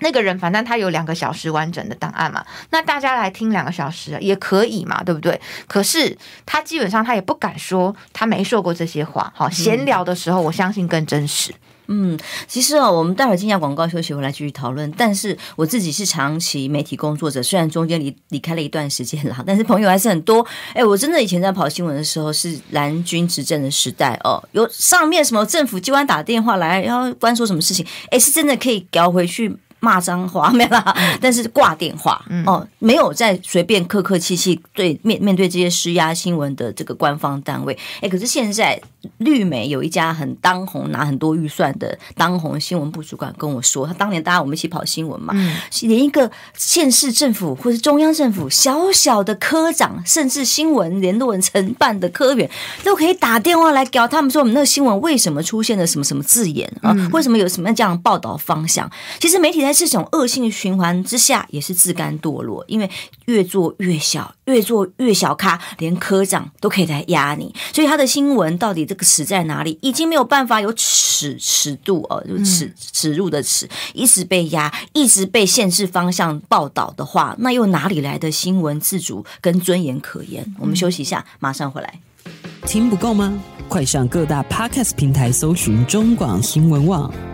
那个人反正他有两个小时完整的档案嘛，那大家来听两个小时也可以嘛，对不对？可是他基本上他也不敢说他没说过这些话。好，闲聊的时候，我相信更真实。嗯，其实啊、哦，我们待会儿进下广告休息回来继续讨论。但是我自己是长期媒体工作者，虽然中间离离开了一段时间了，但是朋友还是很多。哎，我真的以前在跑新闻的时候是蓝军执政的时代哦，有上面什么政府机关打电话来，然后关说什么事情，哎，是真的可以聊回去。骂脏话没啦，但是挂电话哦，没有再随便客客气气对面面对这些施压新闻的这个官方单位。哎，可是现在绿媒有一家很当红、拿很多预算的当红新闻部主管跟我说，他当年大家我们一起跑新闻嘛，连一个县市政府或是中央政府小小的科长，甚至新闻联络人承办的科员，都可以打电话来搞他们说，我们那个新闻为什么出现了什么什么字眼啊？为什么有什么这样报道方向？其实媒体在。这种恶性循环之下，也是自甘堕落，因为越做越小，越做越小咖，连科长都可以来压你，所以他的新闻到底这个尺在哪里，已经没有办法有尺尺度哦，就尺尺入的尺，一直被压，一直被限制方向报道的话，那又哪里来的新闻自主跟尊严可言？我们休息一下，马上回来。听不够吗？快上各大 Podcast 平台搜寻中广新闻网。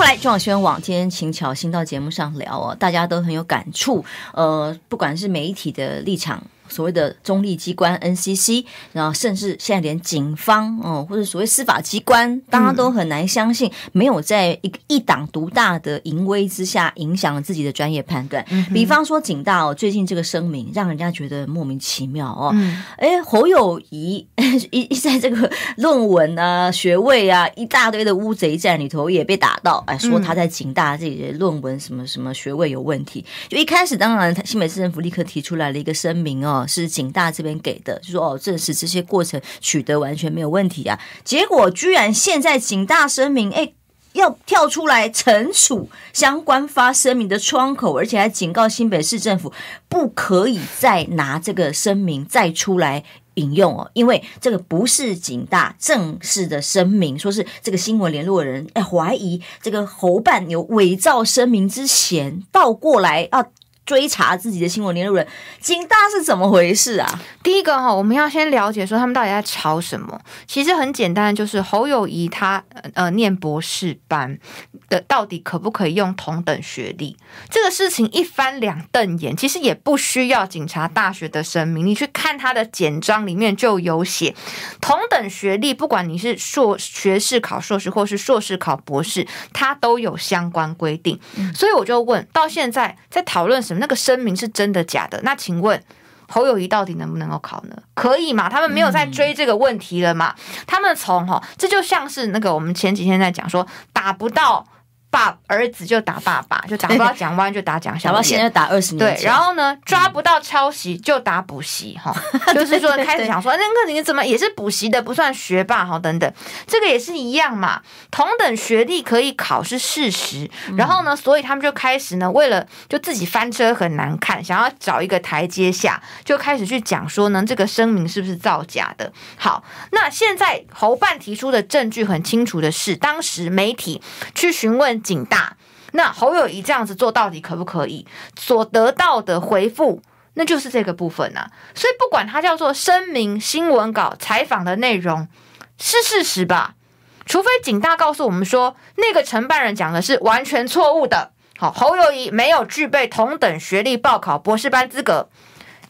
回来，中广新闻网。今天请巧心到节目上聊哦，大家都很有感触。呃，不管是媒体的立场。所谓的中立机关 NCC，然后甚至现在连警方哦，或者所谓司法机关，大家都很难相信没有在一个一党独大的淫威之下影响了自己的专业判断。嗯、比方说警大哦，最近这个声明让人家觉得莫名其妙哦。哎、嗯，侯友谊 一一在这个论文啊、学位啊一大堆的乌贼战里头也被打到，哎，说他在警大这里的论文什么什么学位有问题。就一开始当然新北市政府立刻提出来了一个声明哦。是警大这边给的，就说哦，证实这些过程取得完全没有问题啊。结果居然现在警大声明，哎，要跳出来惩处相关发声明的窗口，而且还警告新北市政府不可以再拿这个声明再出来引用哦，因为这个不是警大正式的声明，说是这个新闻联络人哎怀疑这个侯办有伪造声明之嫌，倒过来啊。追查自己的新闻联络人，警大是怎么回事啊？第一个哈，我们要先了解说他们到底在吵什么。其实很简单，就是侯友谊他呃念博士班的，到底可不可以用同等学历？这个事情一翻两瞪眼，其实也不需要警察大学的声明，你去看他的简章里面就有写，同等学历，不管你是硕学士考硕士或是硕士考博士，他都有相关规定。嗯、所以我就问，到现在在讨论什么？那个声明是真的假的？那请问侯友谊到底能不能够考呢？可以嘛？他们没有在追这个问题了嘛？嗯、他们从哈，这就像是那个我们前几天在讲说打不到。爸儿子就打爸爸，就打不到蒋万就打蒋小燕，到现在打二十年。对，然后呢，抓不到抄袭就打补习，哈、嗯，就是说开始想说那个你怎么也是补习的，不算学霸，哈，等等，这个也是一样嘛。同等学历可以考是事实，然后呢，所以他们就开始呢，为了就自己翻车很难看，想要找一个台阶下，就开始去讲说呢，这个声明是不是造假的？好，那现在侯办提出的证据很清楚的是，当时媒体去询问。警大，那侯友谊这样子做到底可不可以？所得到的回复，那就是这个部分啊。所以不管他叫做声明、新闻稿、采访的内容是事实吧，除非警大告诉我们说那个承办人讲的是完全错误的。好，侯友谊没有具备同等学历报考博士班资格。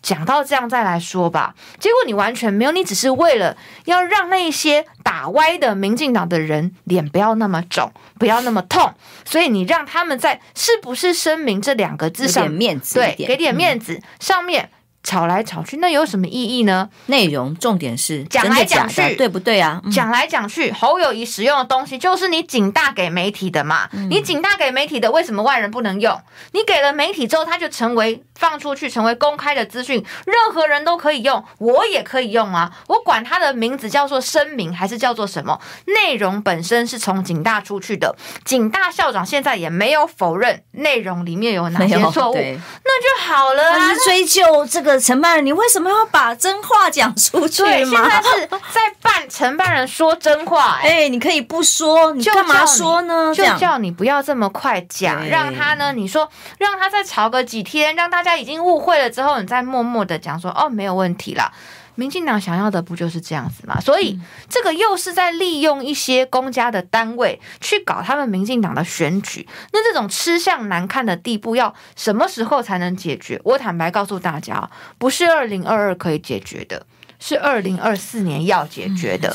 讲到这样再来说吧，结果你完全没有，你只是为了要让那些打歪的民进党的人脸不要那么肿，不要那么痛，所以你让他们在是不是声明这两个字上面子，对，给点面子、嗯、上面。吵来吵去，那有什么意义呢？内容重点是讲来讲去，对不对啊？讲、嗯、来讲去，侯友谊使用的东西就是你警大给媒体的嘛。嗯、你警大给媒体的，为什么外人不能用？你给了媒体之后，它就成为放出去，成为公开的资讯，任何人都可以用，我也可以用啊。我管它的名字叫做声明还是叫做什么，内容本身是从警大出去的。警大校长现在也没有否认内容里面有哪些错误，那就好了啊。是追究这个。承办人，你为什么要把真话讲出去吗？现在是在办承办人说真话、欸，哎、欸，你可以不说，你干嘛说呢？就叫你不要这么快讲，让他呢，你说让他再吵个几天，让大家已经误会了之后，你再默默的讲说，哦，没有问题啦。民进党想要的不就是这样子吗？所以这个又是在利用一些公家的单位去搞他们民进党的选举。那这种吃相难看的地步，要什么时候才能解决？我坦白告诉大家，不是二零二二可以解决的，是二零二四年要解决的。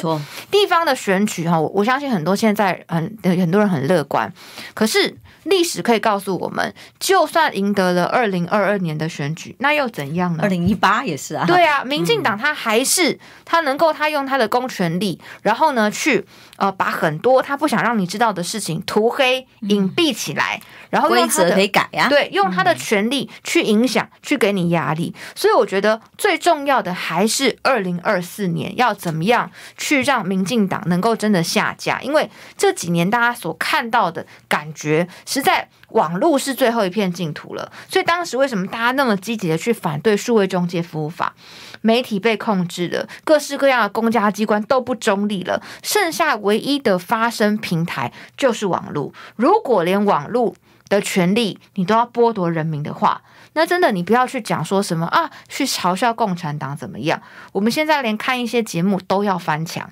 地方的选举哈，我相信很多现在很很多人很乐观，可是。历史可以告诉我们，就算赢得了二零二二年的选举，那又怎样呢？二零一八也是啊。对啊，民进党他还是他能够他用他的公权力，然后呢去呃把很多他不想让你知道的事情涂黑隐蔽起来，然后用他的规则可以改呀，对，用他的权力去影响，去给你压力。所以我觉得最重要的还是二零二四年要怎么样去让民进党能够真的下架，因为这几年大家所看到的感觉。实在网络是最后一片净土了，所以当时为什么大家那么积极的去反对数位中介服务法？媒体被控制了，各式各样的公家机关都不中立了，剩下唯一的发声平台就是网络。如果连网络的权利你都要剥夺人民的话，那真的，你不要去讲说什么啊，去嘲笑共产党怎么样？我们现在连看一些节目都要翻墙，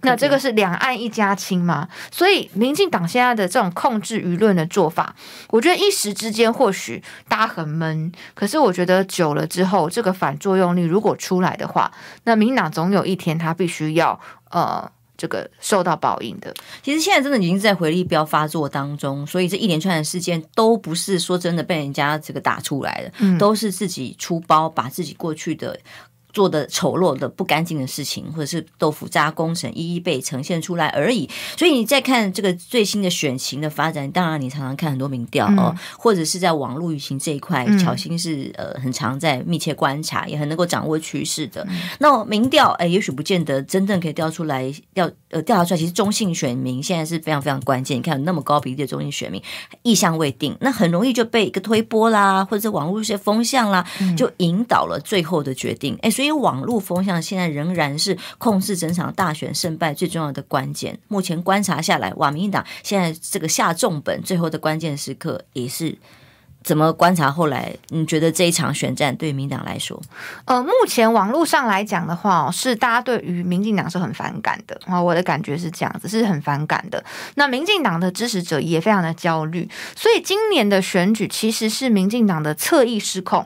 那这个是两岸一家亲吗？所以，民进党现在的这种控制舆论的做法，我觉得一时之间或许大家很闷，可是我觉得久了之后，这个反作用力如果出来的话，那民进党总有一天他必须要呃。这个受到报应的，其实现在真的已经在回力镖发作当中，所以这一连串的事件都不是说真的被人家这个打出来的，嗯、都是自己出包，把自己过去的做的丑陋的不干净的事情，或者是豆腐渣工程一一被呈现出来而已。所以你再看这个最新的选情的发展，当然你常常看很多民调哦，或者是在网络舆情这一块，巧心是呃很常在密切观察，也很能够掌握趋势的。那民调哎，也许不见得真正可以调出来，调呃调查出来，其实中性选民现在是非常非常关键。你看有那么高比例的中性选民意向未定，那很容易就被一个推波啦，或者网络一些风向啦，就引导了最后的决定。哎，所以所以网络风向现在仍然是控制整场大选胜败最重要的关键。目前观察下来，哇，民进党现在这个下重本，最后的关键时刻也是。怎么观察后来？你觉得这一场选战对民党来说，呃，目前网络上来讲的话，是大家对于民进党是很反感的啊。我的感觉是这样子，是很反感的。那民进党的支持者也非常的焦虑，所以今年的选举其实是民进党的侧翼失控。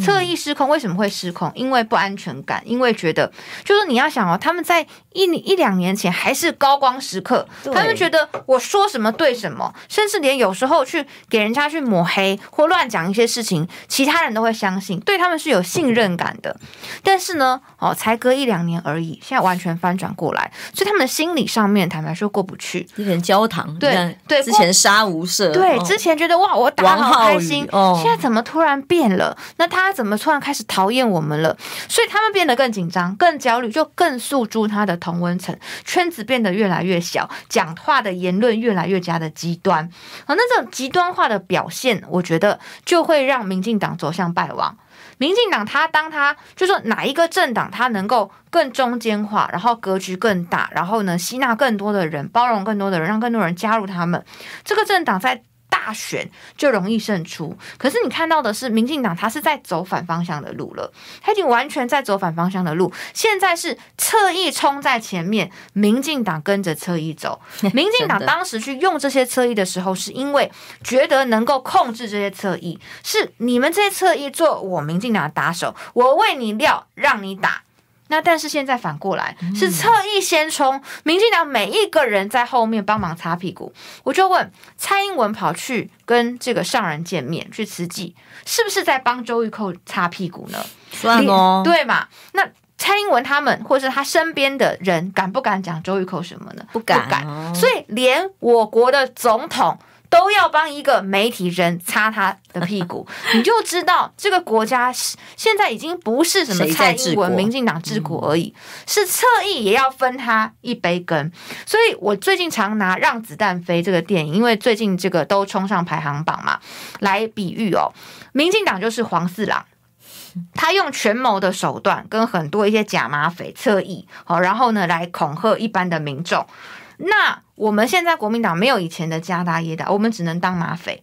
侧翼失控为什么会失控？因为不安全感，因为觉得就是你要想哦，他们在一一两年前还是高光时刻，他们觉得我说什么对什么，甚至连有时候去给人家去抹黑或乱讲一些事情，其他人都会相信，对他们是有信任感的。但是呢，哦，才隔一两年而已，现在完全翻转过来，所以他们的心理上面坦白说过不去。有点焦糖，对对，之前杀无赦，对，之前觉得哇，我打得好开心，哦现在怎么突然变了？那他怎么突然开始讨厌我们了？所以他们变得更紧张、更焦虑，就更诉诸他的同温层，圈子变得越来越小，讲话的言论越来越加的极端。而那种极端化的表现，我觉得就会让民进党走向败亡。民进党他当他就说哪一个政党他能够更中间化，然后格局更大，然后呢吸纳更多的人，包容更多的人，让更多人加入他们，这个政党在。大选就容易胜出，可是你看到的是，民进党他是在走反方向的路了，他已经完全在走反方向的路。现在是侧翼冲在前面，民进党跟着侧翼走。民进党当时去用这些侧翼的时候，是因为觉得能够控制这些侧翼，是你们这些侧翼做我民进党的打手，我为你料，让你打。那但是现在反过来是侧翼先冲，民进党每一个人在后面帮忙擦屁股。我就问蔡英文跑去跟这个上人见面去慈济，是不是在帮周玉蔻擦屁股呢？算哦，对嘛？那蔡英文他们或是他身边的人敢不敢讲周玉蔻什么呢？不敢，不敢。所以连我国的总统。都要帮一个媒体人擦他的屁股，你就知道这个国家现在已经不是什么蔡英文、民进党治国而已，是侧翼也要分他一杯羹。所以我最近常拿《让子弹飞》这个电影，因为最近这个都冲上排行榜嘛，来比喻哦，民进党就是黄四郎，他用权谋的手段跟很多一些假马匪侧翼，好，然后呢来恐吓一般的民众。那我们现在国民党没有以前的家大业大，我们只能当马匪。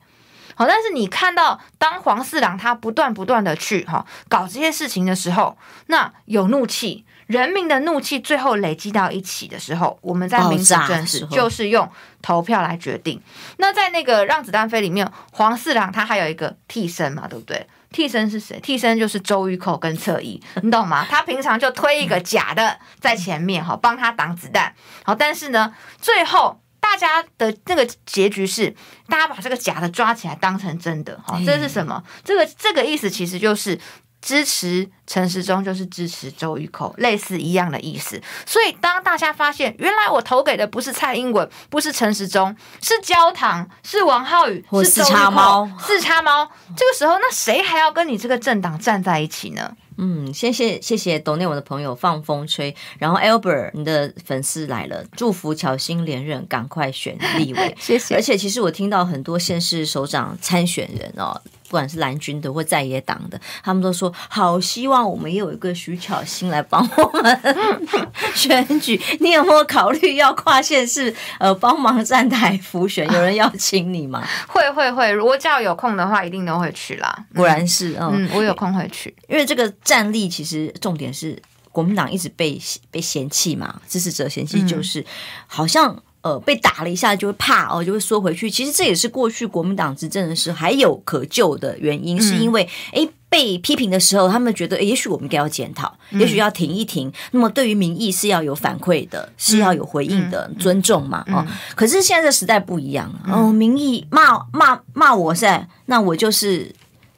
好，但是你看到当黄四郎他不断不断的去哈搞这些事情的时候，那有怒气，人民的怒气最后累积到一起的时候，我们在民主政治就是用投票来决定。那在那个让子弹飞里面，黄四郎他还有一个替身嘛，对不对？替身是谁？替身就是周玉蔻跟侧翼，你懂吗？他平常就推一个假的在前面，哈，帮他挡子弹。好，但是呢，最后大家的那个结局是，大家把这个假的抓起来当成真的。好，这是什么？这个这个意思其实就是。支持陈时中就是支持周玉蔻，类似一样的意思。所以当大家发现原来我投给的不是蔡英文，不是陈时中，是焦糖，是王浩宇，是四叉猫，四叉猫。这个时候，那谁还要跟你这个政党站在一起呢？嗯，谢谢谢谢懂内我的朋友放风吹，然后 Albert 你的粉丝来了，祝福巧芯连任，赶快选立委。谢谢。而且其实我听到很多县市首长参选人哦。不管是蓝军的或在野党的，他们都说好希望我们也有一个徐巧芯来帮我们 选举。你有没有考虑要跨县市呃帮忙站台辅选？有人邀请你吗？会会会，如果只要有空的话，一定都会去啦。果然是，嗯，嗯，我有空会去，因为这个战力其实重点是国民党一直被被嫌弃嘛，支持者嫌弃就是、嗯、好像。呃，被打了一下就会怕哦，就会缩回去。其实这也是过去国民党执政的时候还有可救的原因，嗯、是因为诶被批评的时候，他们觉得也许我们应该要检讨，嗯、也许要停一停。那么对于民意是要有反馈的，嗯、是要有回应的，嗯、尊重嘛、嗯、哦。可是现在这时代不一样、嗯、哦，民意骂骂骂我噻，那我就是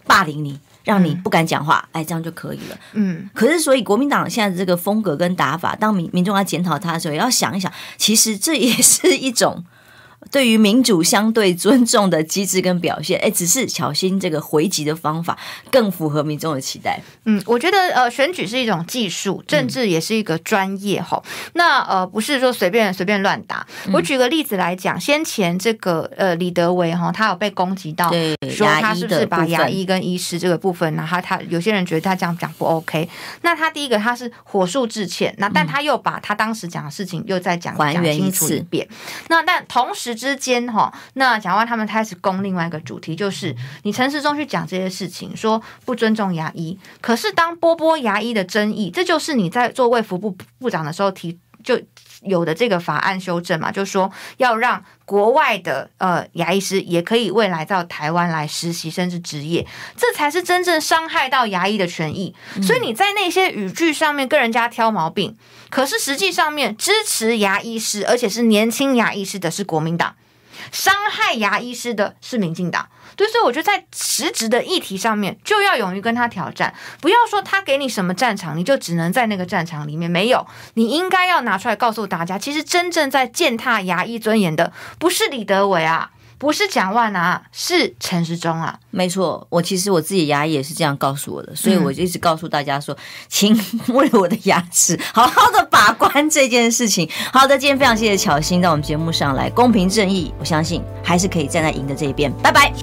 霸凌你。让你不敢讲话，哎，这样就可以了。嗯，可是所以国民党现在的这个风格跟打法，当民民众要检讨他的时候，也要想一想，其实这也是一种。对于民主相对尊重的机制跟表现，哎，只是小心这个回击的方法更符合民众的期待。嗯，我觉得呃，选举是一种技术，政治也是一个专业哈、嗯。那呃，不是说随便随便乱打。我举个例子来讲，先前这个呃李德维哈，他有被攻击到，说他是不是把牙医跟医师这个部分，然后他有些人觉得他这样讲不 OK。那他第一个他是火速致歉，那但他又把他当时讲的事情又再讲讲清楚一遍。那但同时。之间哈，那蒋万他们开始攻另外一个主题，就是你陈时中去讲这些事情，说不尊重牙医。可是当波波牙医的争议，这就是你在做卫福部部长的时候提就有的这个法案修正嘛，就说要让国外的呃牙医师也可以未来到台湾来实习甚至职业，这才是真正伤害到牙医的权益。所以你在那些语句上面跟人家挑毛病。可是实际上面支持牙医师，而且是年轻牙医师的是国民党，伤害牙医师的是民进党。对，所以我觉得在实质的议题上面，就要勇于跟他挑战，不要说他给你什么战场，你就只能在那个战场里面。没有，你应该要拿出来告诉大家，其实真正在践踏牙医尊严的，不是李德伟啊。不是蒋万啊，是陈时中啊。没错，我其实我自己牙医也是这样告诉我的，所以我就一直告诉大家说，请为我的牙齿好好的把关这件事情。好的，今天非常谢谢巧心到我们节目上来，公平正义，我相信还是可以站在赢的这一边。拜拜。